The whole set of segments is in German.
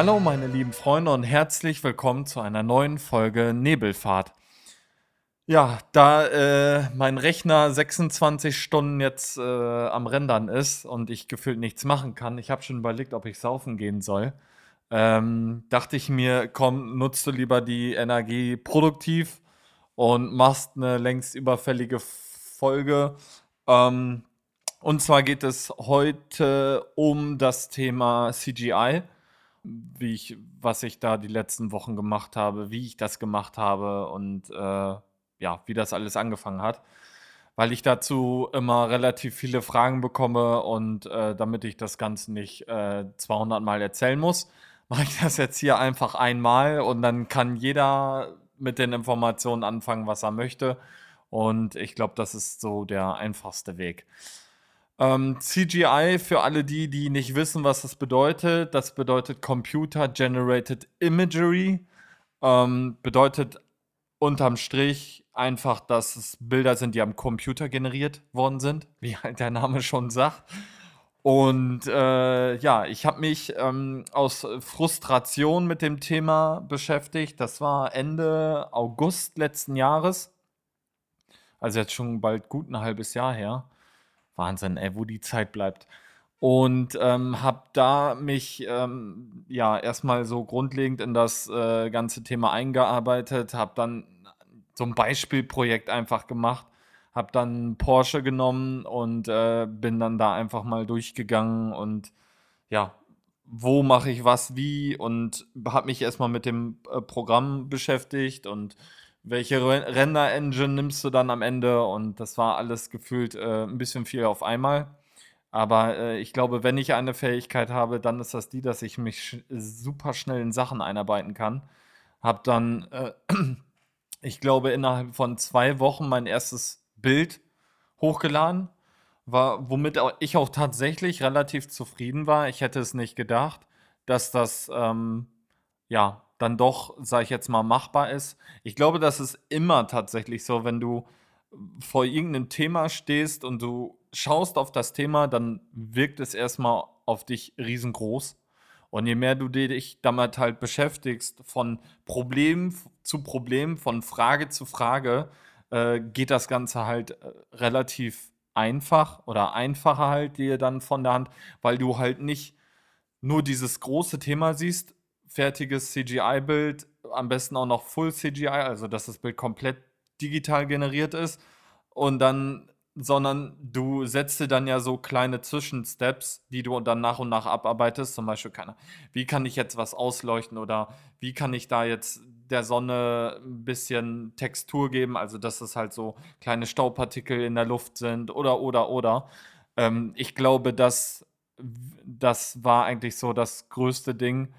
Hallo meine lieben Freunde und herzlich willkommen zu einer neuen Folge Nebelfahrt. Ja, da äh, mein Rechner 26 Stunden jetzt äh, am Rendern ist und ich gefühlt nichts machen kann, ich habe schon überlegt, ob ich saufen gehen soll, ähm, dachte ich mir, komm, nutzt du lieber die Energie produktiv und machst eine längst überfällige Folge. Ähm, und zwar geht es heute um das Thema CGI wie ich, was ich da die letzten Wochen gemacht habe, wie ich das gemacht habe und äh, ja, wie das alles angefangen hat. Weil ich dazu immer relativ viele Fragen bekomme und äh, damit ich das Ganze nicht äh, 200 Mal erzählen muss, mache ich das jetzt hier einfach einmal und dann kann jeder mit den Informationen anfangen, was er möchte. Und ich glaube, das ist so der einfachste Weg. Ähm, CGI, für alle die, die nicht wissen, was das bedeutet, das bedeutet Computer Generated Imagery. Ähm, bedeutet unterm Strich einfach, dass es Bilder sind, die am Computer generiert worden sind, wie halt der Name schon sagt. Und äh, ja, ich habe mich ähm, aus Frustration mit dem Thema beschäftigt. Das war Ende August letzten Jahres. Also jetzt schon bald gut ein halbes Jahr her. Wahnsinn, ey, wo die Zeit bleibt. Und ähm, habe da mich ähm, ja erstmal so grundlegend in das äh, ganze Thema eingearbeitet, habe dann so ein Beispielprojekt einfach gemacht, habe dann Porsche genommen und äh, bin dann da einfach mal durchgegangen und ja, wo mache ich was wie und habe mich erstmal mit dem äh, Programm beschäftigt und welche Render-Engine nimmst du dann am Ende? Und das war alles gefühlt äh, ein bisschen viel auf einmal. Aber äh, ich glaube, wenn ich eine Fähigkeit habe, dann ist das die, dass ich mich sch super schnell in Sachen einarbeiten kann. Hab dann, äh, ich glaube, innerhalb von zwei Wochen mein erstes Bild hochgeladen, war, womit ich auch tatsächlich relativ zufrieden war. Ich hätte es nicht gedacht, dass das ähm, ja dann doch, sage ich jetzt mal, machbar ist. Ich glaube, das ist immer tatsächlich so, wenn du vor irgendeinem Thema stehst und du schaust auf das Thema, dann wirkt es erstmal auf dich riesengroß. Und je mehr du dich damit halt beschäftigst, von Problem zu Problem, von Frage zu Frage, äh, geht das Ganze halt äh, relativ einfach oder einfacher halt dir dann von der Hand, weil du halt nicht nur dieses große Thema siehst, fertiges CGI-Bild, am besten auch noch Full CGI, also dass das Bild komplett digital generiert ist. Und dann, sondern du setzt dir dann ja so kleine Zwischensteps, die du dann nach und nach abarbeitest. Zum Beispiel, keine, wie kann ich jetzt was ausleuchten oder wie kann ich da jetzt der Sonne ein bisschen Textur geben, also dass es halt so kleine Staubpartikel in der Luft sind oder, oder, oder. Ähm, ich glaube, dass das war eigentlich so das größte Ding,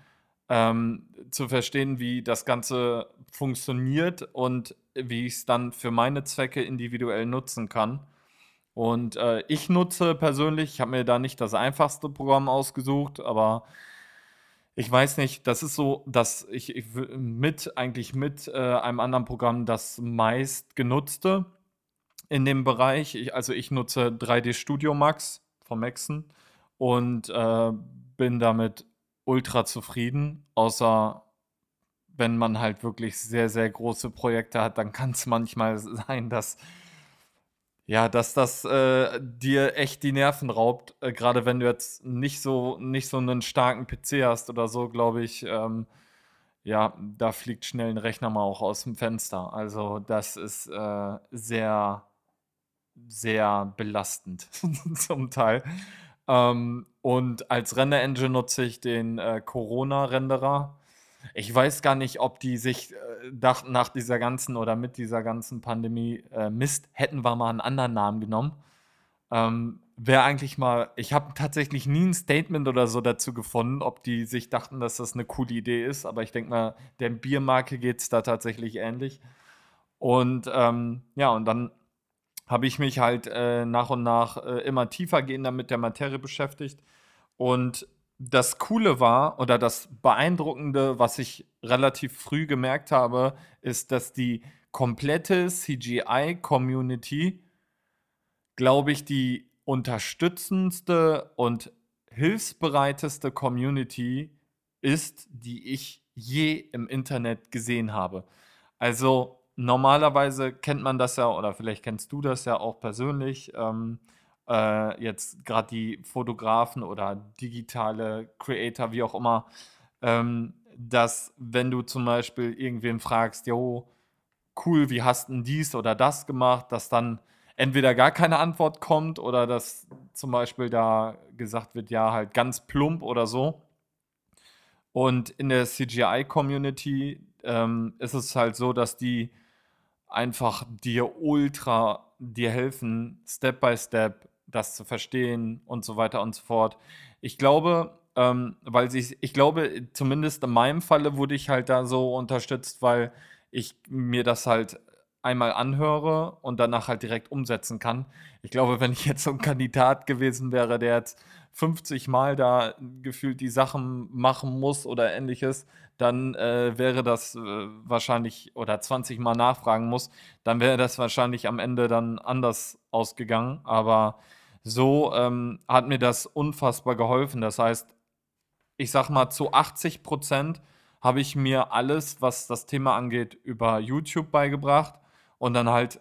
ähm, zu verstehen, wie das Ganze funktioniert und wie ich es dann für meine Zwecke individuell nutzen kann. Und äh, ich nutze persönlich, ich habe mir da nicht das einfachste Programm ausgesucht, aber ich weiß nicht, das ist so, dass ich, ich mit eigentlich mit äh, einem anderen Programm das meist genutzte in dem Bereich. Ich, also ich nutze 3D Studio Max von Maxen und äh, bin damit ultra zufrieden, außer wenn man halt wirklich sehr, sehr große Projekte hat, dann kann es manchmal sein, dass ja, dass das äh, dir echt die Nerven raubt. Äh, Gerade wenn du jetzt nicht so, nicht so einen starken PC hast oder so, glaube ich, ähm, ja, da fliegt schnell ein Rechner mal auch aus dem Fenster. Also das ist äh, sehr, sehr belastend zum Teil. Ähm, und als Render-Engine nutze ich den äh, Corona-Renderer. Ich weiß gar nicht, ob die sich äh, dachten, nach dieser ganzen oder mit dieser ganzen Pandemie, äh, Mist, hätten wir mal einen anderen Namen genommen. Ähm, Wäre eigentlich mal, ich habe tatsächlich nie ein Statement oder so dazu gefunden, ob die sich dachten, dass das eine coole Idee ist, aber ich denke mal, der Biermarke geht es da tatsächlich ähnlich. Und ähm, ja, und dann habe ich mich halt äh, nach und nach äh, immer tiefer gehender mit der Materie beschäftigt. Und das Coole war oder das Beeindruckende, was ich relativ früh gemerkt habe, ist, dass die komplette CGI-Community, glaube ich, die unterstützendste und hilfsbereiteste Community ist, die ich je im Internet gesehen habe. Also normalerweise kennt man das ja, oder vielleicht kennst du das ja auch persönlich. Ähm, äh, jetzt gerade die Fotografen oder digitale Creator, wie auch immer, ähm, dass wenn du zum Beispiel irgendwen fragst, jo, cool, wie hast du dies oder das gemacht, dass dann entweder gar keine Antwort kommt oder dass zum Beispiel da gesagt wird, ja, halt ganz plump oder so. Und in der CGI-Community ähm, ist es halt so, dass die einfach dir ultra dir helfen, Step by Step das zu verstehen und so weiter und so fort. Ich glaube, ähm, weil sie, ich glaube, zumindest in meinem Falle wurde ich halt da so unterstützt, weil ich mir das halt einmal anhöre und danach halt direkt umsetzen kann. Ich glaube, wenn ich jetzt so ein Kandidat gewesen wäre, der jetzt 50 Mal da gefühlt die Sachen machen muss oder ähnliches, dann äh, wäre das äh, wahrscheinlich, oder 20 Mal nachfragen muss, dann wäre das wahrscheinlich am Ende dann anders ausgegangen. Aber so ähm, hat mir das unfassbar geholfen. Das heißt, ich sag mal, zu 80 Prozent habe ich mir alles, was das Thema angeht, über YouTube beigebracht und dann halt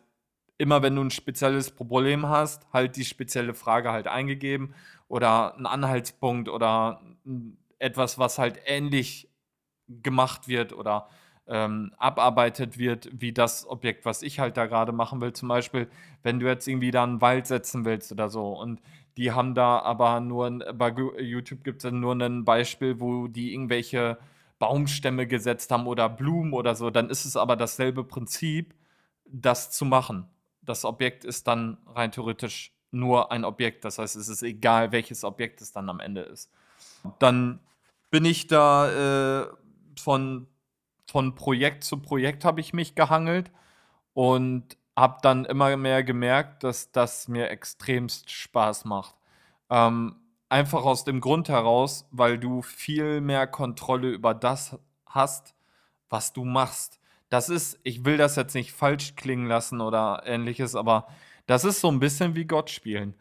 immer, wenn du ein spezielles Problem hast, halt die spezielle Frage halt eingegeben oder einen Anhaltspunkt oder etwas, was halt ähnlich gemacht wird oder ähm, abarbeitet wird, wie das Objekt, was ich halt da gerade machen will. Zum Beispiel, wenn du jetzt irgendwie da einen Wald setzen willst oder so und die haben da aber nur, bei YouTube gibt es nur ein Beispiel, wo die irgendwelche Baumstämme gesetzt haben oder Blumen oder so, dann ist es aber dasselbe Prinzip, das zu machen. Das Objekt ist dann rein theoretisch nur ein Objekt, das heißt, es ist egal, welches Objekt es dann am Ende ist. Dann bin ich da äh, von, von Projekt zu Projekt habe ich mich gehangelt und habe dann immer mehr gemerkt, dass das mir extremst Spaß macht. Ähm, einfach aus dem Grund heraus, weil du viel mehr Kontrolle über das hast, was du machst. Das ist, ich will das jetzt nicht falsch klingen lassen oder ähnliches, aber das ist so ein bisschen wie Gott spielen,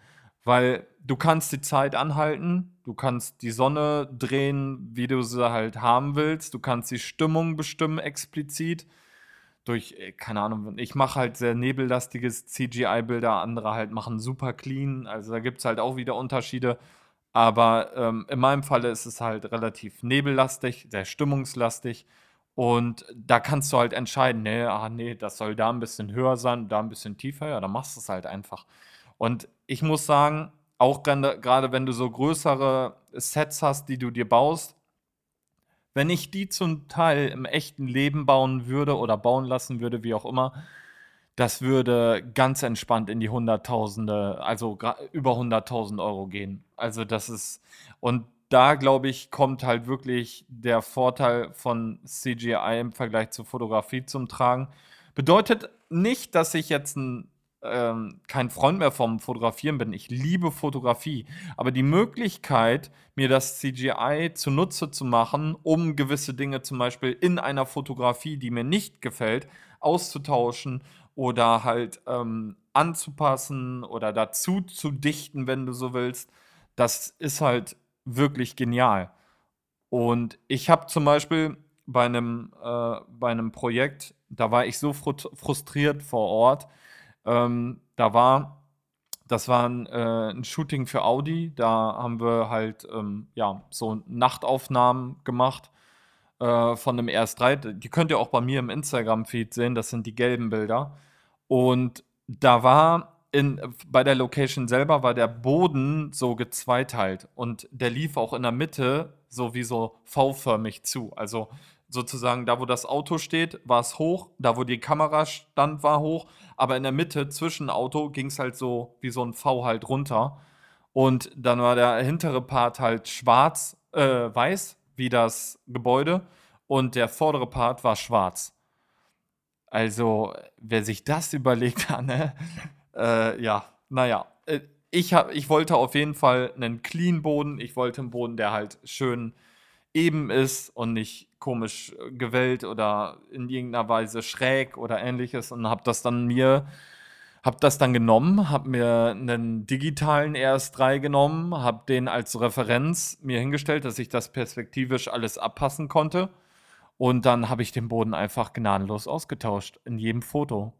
weil du kannst die Zeit anhalten, du kannst die Sonne drehen, wie du sie halt haben willst, du kannst die Stimmung bestimmen explizit durch, äh, keine Ahnung, ich mache halt sehr nebellastiges CGI-Bilder, andere halt machen super clean. Also da gibt es halt auch wieder Unterschiede. Aber ähm, in meinem Falle ist es halt relativ nebellastig, sehr stimmungslastig. Und da kannst du halt entscheiden, nee, ah, nee, das soll da ein bisschen höher sein, da ein bisschen tiefer, ja, dann machst du es halt einfach. Und ich muss sagen, auch gerade wenn du so größere Sets hast, die du dir baust, wenn ich die zum Teil im echten Leben bauen würde oder bauen lassen würde, wie auch immer, das würde ganz entspannt in die Hunderttausende, also über 100.000 Euro gehen. Also das ist, und da glaube ich, kommt halt wirklich der Vorteil von CGI im Vergleich zur Fotografie zum Tragen. Bedeutet nicht, dass ich jetzt ein ähm, kein Freund mehr vom Fotografieren bin. Ich liebe Fotografie. Aber die Möglichkeit, mir das CGI zunutze zu machen, um gewisse Dinge zum Beispiel in einer Fotografie, die mir nicht gefällt, auszutauschen oder halt ähm, anzupassen oder dazu zu dichten, wenn du so willst, das ist halt wirklich genial. Und ich habe zum Beispiel bei einem, äh, bei einem Projekt, da war ich so frustriert vor Ort, ähm, da war, das war ein, äh, ein, Shooting für Audi. Da haben wir halt ähm, ja, so Nachtaufnahmen gemacht äh, von einem RS3. Die könnt ihr auch bei mir im Instagram-Feed sehen. Das sind die gelben Bilder. Und da war in, bei der Location selber war der Boden so gezweiteilt und der lief auch in der Mitte so wie so V-förmig zu. Also sozusagen da, wo das Auto steht, war es hoch, da, wo die Kamera stand, war hoch, aber in der Mitte zwischen Auto ging es halt so wie so ein V halt runter. Und dann war der hintere Part halt schwarz, äh, weiß, wie das Gebäude, und der vordere Part war schwarz. Also, wer sich das überlegt hat, ne? Äh, ja, naja. Äh, ich, hab, ich wollte auf jeden Fall einen clean Boden. Ich wollte einen Boden, der halt schön eben ist und nicht komisch äh, gewellt oder in irgendeiner Weise schräg oder ähnliches und habe das dann mir Habe das dann genommen, habe mir einen digitalen RS3 genommen, habe den als Referenz mir hingestellt, dass ich das perspektivisch alles abpassen konnte. Und dann habe ich den Boden einfach gnadenlos ausgetauscht in jedem Foto.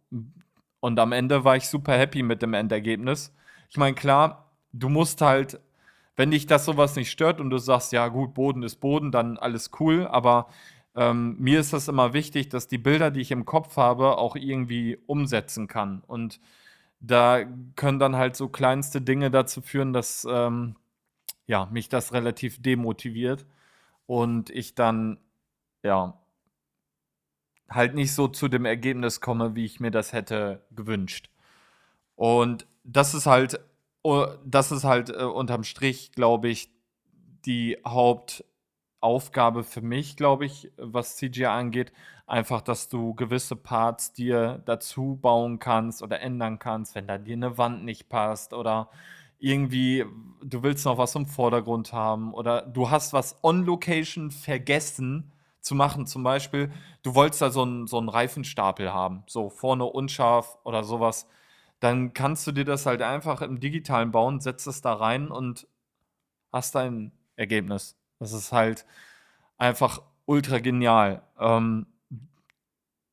Und am Ende war ich super happy mit dem Endergebnis. Ich meine, klar, du musst halt, wenn dich das sowas nicht stört und du sagst, ja gut, Boden ist Boden, dann alles cool, aber ähm, mir ist das immer wichtig, dass die Bilder, die ich im Kopf habe, auch irgendwie umsetzen kann. Und da können dann halt so kleinste Dinge dazu führen, dass ähm, ja, mich das relativ demotiviert und ich dann ja halt nicht so zu dem Ergebnis komme, wie ich mir das hätte gewünscht. Und das ist halt, oh, das ist halt äh, unterm Strich, glaube ich, die Haupt Aufgabe für mich, glaube ich, was CGI angeht, einfach, dass du gewisse Parts dir dazu bauen kannst oder ändern kannst, wenn da dir eine Wand nicht passt oder irgendwie du willst noch was im Vordergrund haben oder du hast was on Location vergessen zu machen. Zum Beispiel, du wolltest da so einen so Reifenstapel haben, so vorne unscharf oder sowas. Dann kannst du dir das halt einfach im Digitalen bauen, setzt es da rein und hast dein Ergebnis. Das ist halt einfach ultra genial. Ähm,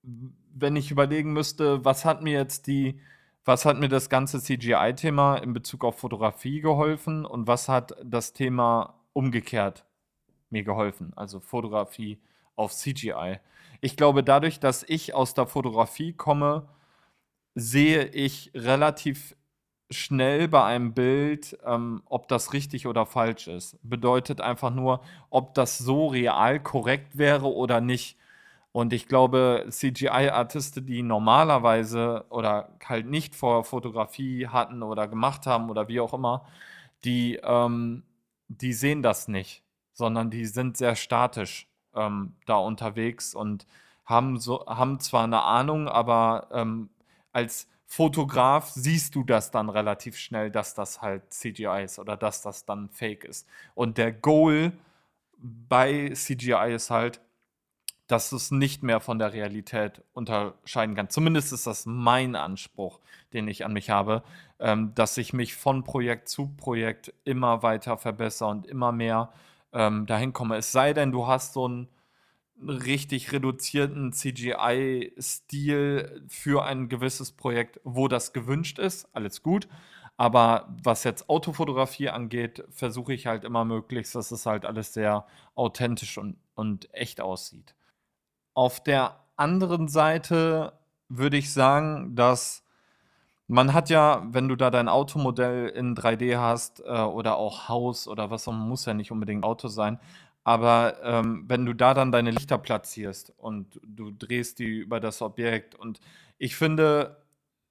wenn ich überlegen müsste, was hat mir jetzt die, was hat mir das ganze CGI-Thema in Bezug auf Fotografie geholfen und was hat das Thema umgekehrt mir geholfen, also Fotografie auf CGI. Ich glaube, dadurch, dass ich aus der Fotografie komme, sehe ich relativ schnell bei einem Bild, ähm, ob das richtig oder falsch ist. Bedeutet einfach nur, ob das so real korrekt wäre oder nicht. Und ich glaube, CGI-Artisten, die normalerweise oder halt nicht vor Fotografie hatten oder gemacht haben oder wie auch immer, die, ähm, die sehen das nicht, sondern die sind sehr statisch ähm, da unterwegs und haben, so, haben zwar eine Ahnung, aber ähm, als Fotograf siehst du das dann relativ schnell, dass das halt CGI ist oder dass das dann Fake ist. Und der Goal bei CGI ist halt, dass du es nicht mehr von der Realität unterscheiden kann. Zumindest ist das mein Anspruch, den ich an mich habe, ähm, dass ich mich von Projekt zu Projekt immer weiter verbessere und immer mehr ähm, dahin komme. Es sei denn, du hast so ein richtig reduzierten CGI-Stil für ein gewisses Projekt, wo das gewünscht ist. Alles gut. Aber was jetzt Autofotografie angeht, versuche ich halt immer möglichst, dass es halt alles sehr authentisch und, und echt aussieht. Auf der anderen Seite würde ich sagen, dass man hat ja, wenn du da dein Automodell in 3D hast äh, oder auch Haus oder was auch muss ja nicht unbedingt Auto sein, aber ähm, wenn du da dann deine Lichter platzierst und du drehst die über das Objekt und ich finde,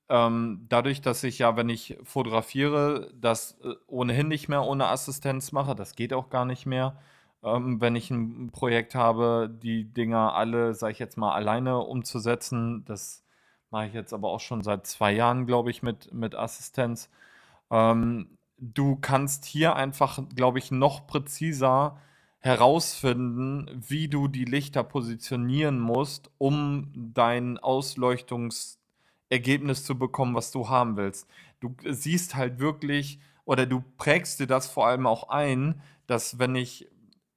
ähm, dadurch, dass ich ja, wenn ich fotografiere, das äh, ohnehin nicht mehr ohne Assistenz mache, das geht auch gar nicht mehr, ähm, wenn ich ein Projekt habe, die Dinger alle, sage ich jetzt mal, alleine umzusetzen. Das mache ich jetzt aber auch schon seit zwei Jahren, glaube ich, mit, mit Assistenz. Ähm, du kannst hier einfach, glaube ich, noch präziser herausfinden, wie du die Lichter positionieren musst, um dein Ausleuchtungsergebnis zu bekommen, was du haben willst. Du siehst halt wirklich oder du prägst dir das vor allem auch ein, dass wenn ich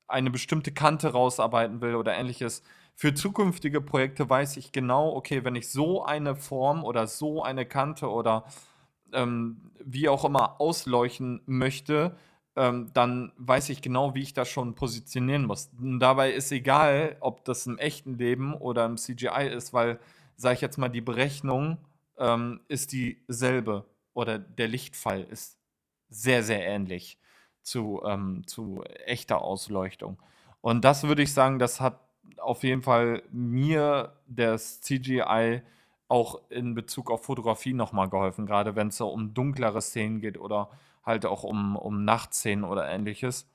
eine bestimmte Kante rausarbeiten will oder ähnliches, für zukünftige Projekte weiß ich genau, okay, wenn ich so eine Form oder so eine Kante oder ähm, wie auch immer ausleuchten möchte, ähm, dann weiß ich genau, wie ich das schon positionieren muss. Und dabei ist egal, ob das im echten Leben oder im CGI ist, weil, sage ich jetzt mal, die Berechnung ähm, ist dieselbe oder der Lichtfall ist sehr, sehr ähnlich zu, ähm, zu echter Ausleuchtung. Und das würde ich sagen, das hat auf jeden Fall mir das CGI auch in Bezug auf Fotografie nochmal geholfen, gerade wenn es so um dunklere Szenen geht oder halt auch um, um Nachtszenen oder ähnliches.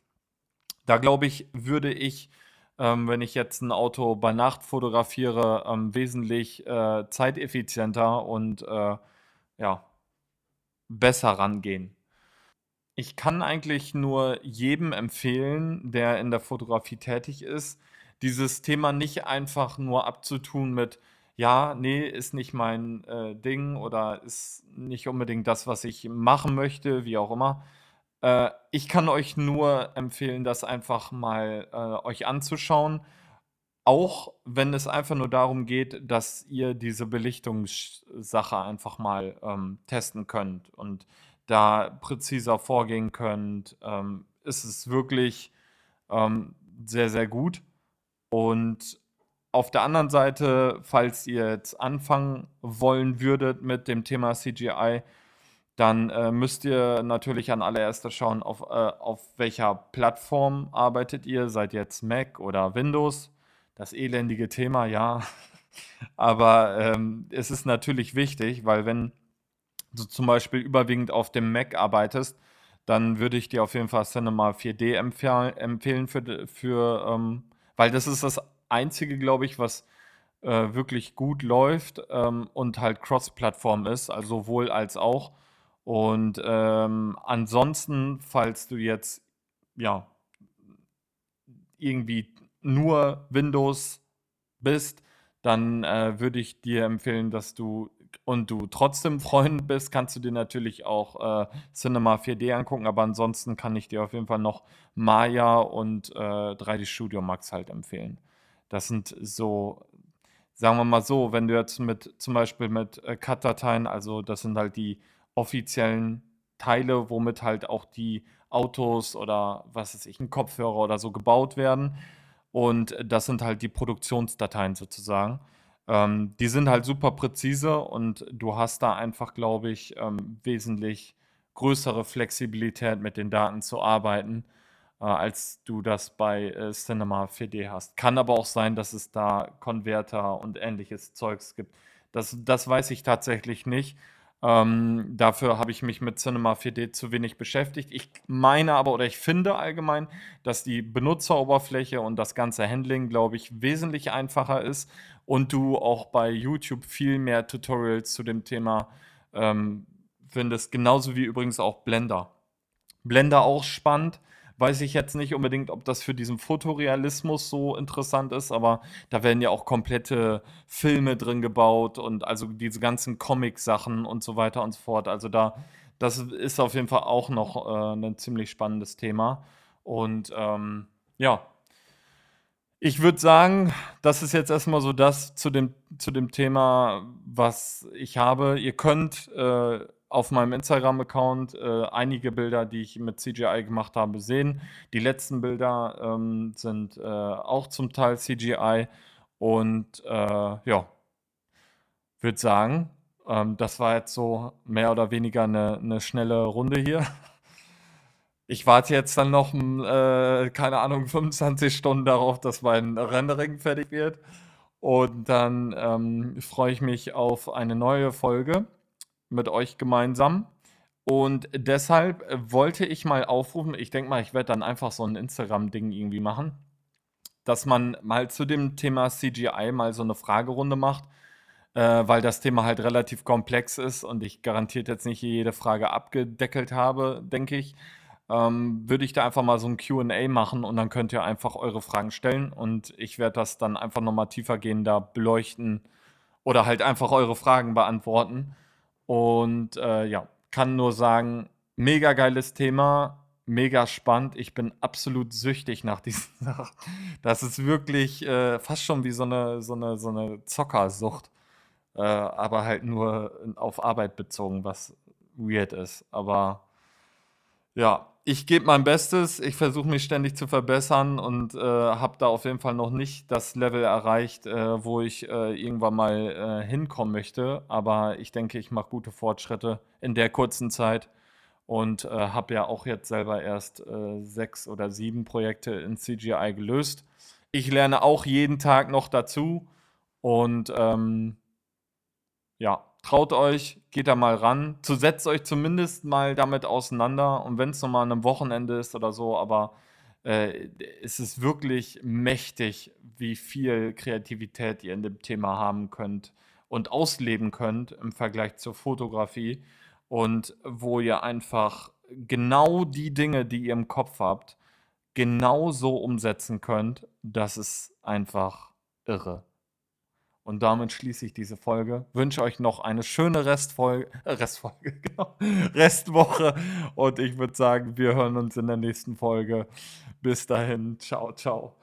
Da glaube ich, würde ich, ähm, wenn ich jetzt ein Auto bei Nacht fotografiere, ähm, wesentlich äh, zeiteffizienter und äh, ja, besser rangehen. Ich kann eigentlich nur jedem empfehlen, der in der Fotografie tätig ist, dieses Thema nicht einfach nur abzutun mit, ja, nee, ist nicht mein äh, Ding oder ist nicht unbedingt das, was ich machen möchte, wie auch immer. Äh, ich kann euch nur empfehlen, das einfach mal äh, euch anzuschauen. Auch wenn es einfach nur darum geht, dass ihr diese Belichtungssache einfach mal ähm, testen könnt und da präziser vorgehen könnt, ähm, ist es wirklich ähm, sehr, sehr gut. Und auf der anderen Seite, falls ihr jetzt anfangen wollen würdet mit dem Thema CGI, dann äh, müsst ihr natürlich an allererster schauen, auf, äh, auf welcher Plattform arbeitet ihr. Seid ihr jetzt Mac oder Windows? Das elendige Thema, ja. Aber ähm, es ist natürlich wichtig, weil wenn du zum Beispiel überwiegend auf dem Mac arbeitest, dann würde ich dir auf jeden Fall Cinema 4D empfehlen, für, für ähm, weil das ist das einzige, glaube ich, was äh, wirklich gut läuft ähm, und halt Cross-Plattform ist, also sowohl als auch. Und ähm, ansonsten, falls du jetzt ja irgendwie nur Windows bist, dann äh, würde ich dir empfehlen, dass du und du trotzdem Freund bist, kannst du dir natürlich auch äh, Cinema 4D angucken, aber ansonsten kann ich dir auf jeden Fall noch Maya und äh, 3D Studio Max halt empfehlen. Das sind so, sagen wir mal so, wenn du jetzt mit zum Beispiel mit äh, Cut-Dateien, also das sind halt die offiziellen Teile, womit halt auch die Autos oder was weiß ich, ein Kopfhörer oder so gebaut werden. Und das sind halt die Produktionsdateien sozusagen. Ähm, die sind halt super präzise und du hast da einfach, glaube ich, ähm, wesentlich größere Flexibilität mit den Daten zu arbeiten, äh, als du das bei äh, Cinema 4D hast. Kann aber auch sein, dass es da Konverter und ähnliches Zeugs gibt. Das, das weiß ich tatsächlich nicht. Ähm, dafür habe ich mich mit Cinema 4D zu wenig beschäftigt. Ich meine aber oder ich finde allgemein, dass die Benutzeroberfläche und das ganze Handling, glaube ich, wesentlich einfacher ist und du auch bei YouTube viel mehr Tutorials zu dem Thema ähm, findest. Genauso wie übrigens auch Blender. Blender auch spannend weiß ich jetzt nicht unbedingt, ob das für diesen Fotorealismus so interessant ist, aber da werden ja auch komplette Filme drin gebaut und also diese ganzen Comic-Sachen und so weiter und so fort. Also da, das ist auf jeden Fall auch noch äh, ein ziemlich spannendes Thema. Und ähm, ja, ich würde sagen, das ist jetzt erstmal so das zu dem, zu dem Thema, was ich habe. Ihr könnt äh, auf meinem Instagram-Account äh, einige Bilder, die ich mit CGI gemacht habe, sehen. Die letzten Bilder ähm, sind äh, auch zum Teil CGI. Und äh, ja, würde sagen, ähm, das war jetzt so mehr oder weniger eine, eine schnelle Runde hier. Ich warte jetzt dann noch, äh, keine Ahnung, 25 Stunden darauf, dass mein Rendering fertig wird. Und dann ähm, freue ich mich auf eine neue Folge mit euch gemeinsam. Und deshalb äh, wollte ich mal aufrufen, ich denke mal, ich werde dann einfach so ein Instagram-Ding irgendwie machen, dass man mal zu dem Thema CGI mal so eine Fragerunde macht, äh, weil das Thema halt relativ komplex ist und ich garantiert jetzt nicht jede Frage abgedeckelt habe, denke ich. Ähm, würde ich da einfach mal so ein QA machen und dann könnt ihr einfach eure Fragen stellen und ich werde das dann einfach nochmal tiefergehender beleuchten oder halt einfach eure Fragen beantworten. Und äh, ja, kann nur sagen, mega geiles Thema, mega spannend. Ich bin absolut süchtig nach diesen Sachen. Das ist wirklich äh, fast schon wie so eine, so eine, so eine Zockersucht. Äh, aber halt nur auf Arbeit bezogen, was weird ist. Aber ja, ich gebe mein Bestes, ich versuche mich ständig zu verbessern und äh, habe da auf jeden Fall noch nicht das Level erreicht, äh, wo ich äh, irgendwann mal äh, hinkommen möchte. Aber ich denke, ich mache gute Fortschritte in der kurzen Zeit und äh, habe ja auch jetzt selber erst äh, sechs oder sieben Projekte in CGI gelöst. Ich lerne auch jeden Tag noch dazu und ähm, ja, traut euch, geht da mal ran. Setzt euch zumindest mal damit auseinander. Und wenn es nochmal an einem Wochenende ist oder so, aber äh, es ist wirklich mächtig, wie viel Kreativität ihr in dem Thema haben könnt und ausleben könnt im Vergleich zur Fotografie. Und wo ihr einfach genau die Dinge, die ihr im Kopf habt, genau so umsetzen könnt, das ist einfach irre. Und damit schließe ich diese Folge. Wünsche euch noch eine schöne Restfolge, äh, Restfolge, genau, Restwoche. Und ich würde sagen, wir hören uns in der nächsten Folge. Bis dahin, ciao, ciao.